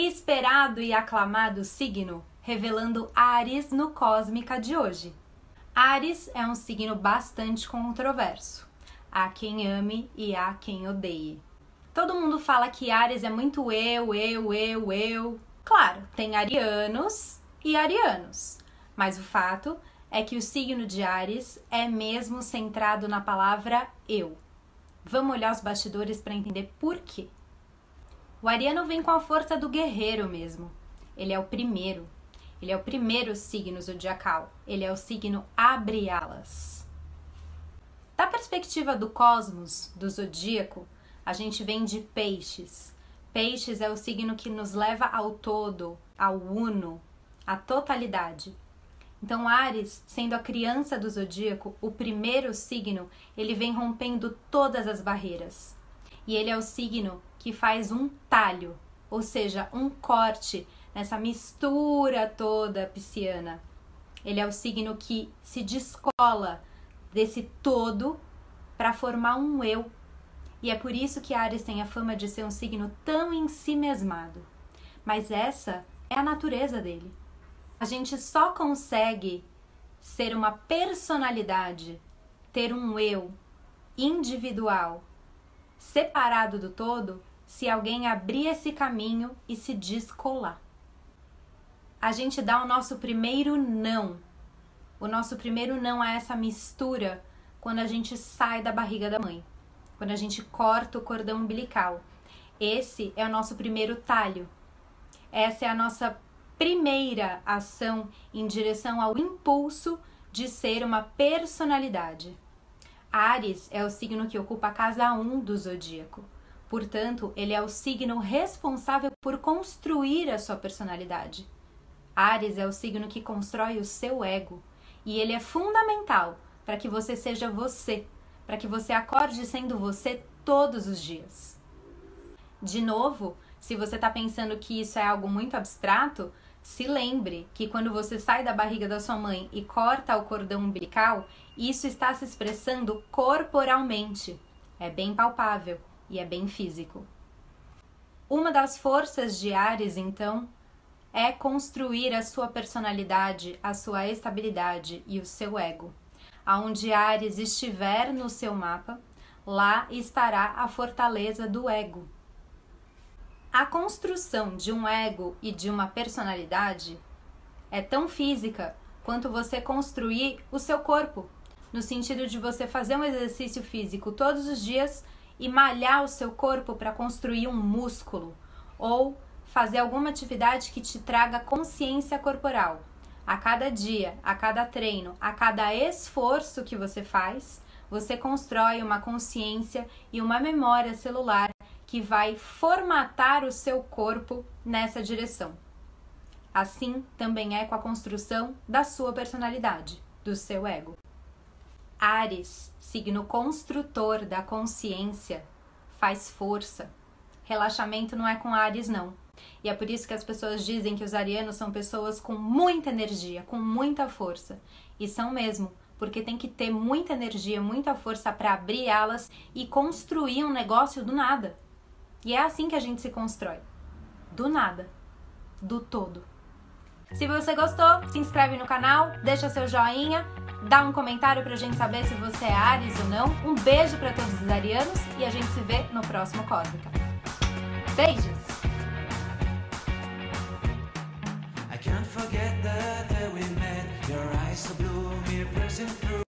Esperado e aclamado signo, revelando Ares no Cósmica de hoje. Ares é um signo bastante controverso. Há quem ame e há quem odeie. Todo mundo fala que Ares é muito eu, eu, eu, eu. Claro, tem arianos e arianos, mas o fato é que o signo de Ares é mesmo centrado na palavra eu. Vamos olhar os bastidores para entender por quê. O ariano vem com a força do guerreiro mesmo. Ele é o primeiro. Ele é o primeiro signo zodiacal. Ele é o signo abre-alas. Da perspectiva do cosmos, do zodíaco, a gente vem de peixes. Peixes é o signo que nos leva ao todo, ao uno, à totalidade. Então, Ares, sendo a criança do zodíaco, o primeiro signo, ele vem rompendo todas as barreiras. E ele é o signo que faz um talho, ou seja, um corte nessa mistura toda pisciana. Ele é o signo que se descola desse todo para formar um eu. E é por isso que Ares tem a fama de ser um signo tão em si mesmado. Mas essa é a natureza dele. A gente só consegue ser uma personalidade, ter um eu individual, separado do todo, se alguém abrir esse caminho e se descolar. A gente dá o nosso primeiro não. O nosso primeiro não é essa mistura quando a gente sai da barriga da mãe, quando a gente corta o cordão umbilical. Esse é o nosso primeiro talho. Essa é a nossa primeira ação em direção ao impulso de ser uma personalidade. Ares é o signo que ocupa a casa 1 do zodíaco. Portanto, ele é o signo responsável por construir a sua personalidade. Ares é o signo que constrói o seu ego e ele é fundamental para que você seja você, para que você acorde sendo você todos os dias. De novo, se você está pensando que isso é algo muito abstrato, se lembre que quando você sai da barriga da sua mãe e corta o cordão umbilical, isso está se expressando corporalmente. É bem palpável e é bem físico. Uma das forças de Ares, então, é construir a sua personalidade, a sua estabilidade e o seu ego. Aonde Ares estiver no seu mapa, lá estará a fortaleza do ego, a construção de um ego e de uma personalidade é tão física quanto você construir o seu corpo, no sentido de você fazer um exercício físico todos os dias e malhar o seu corpo para construir um músculo ou fazer alguma atividade que te traga consciência corporal. A cada dia, a cada treino, a cada esforço que você faz, você constrói uma consciência e uma memória celular que vai formatar o seu corpo nessa direção. Assim também é com a construção da sua personalidade, do seu ego. Ares, signo construtor da consciência, faz força. Relaxamento não é com Ares, não. E é por isso que as pessoas dizem que os arianos são pessoas com muita energia, com muita força. E são mesmo, porque tem que ter muita energia, muita força para abrir alas e construir um negócio do nada. E é assim que a gente se constrói. Do nada. Do todo. Se você gostou, se inscreve no canal, deixa seu joinha, dá um comentário pra gente saber se você é Ares ou não. Um beijo para todos os arianos e a gente se vê no próximo Cósmica. Beijos!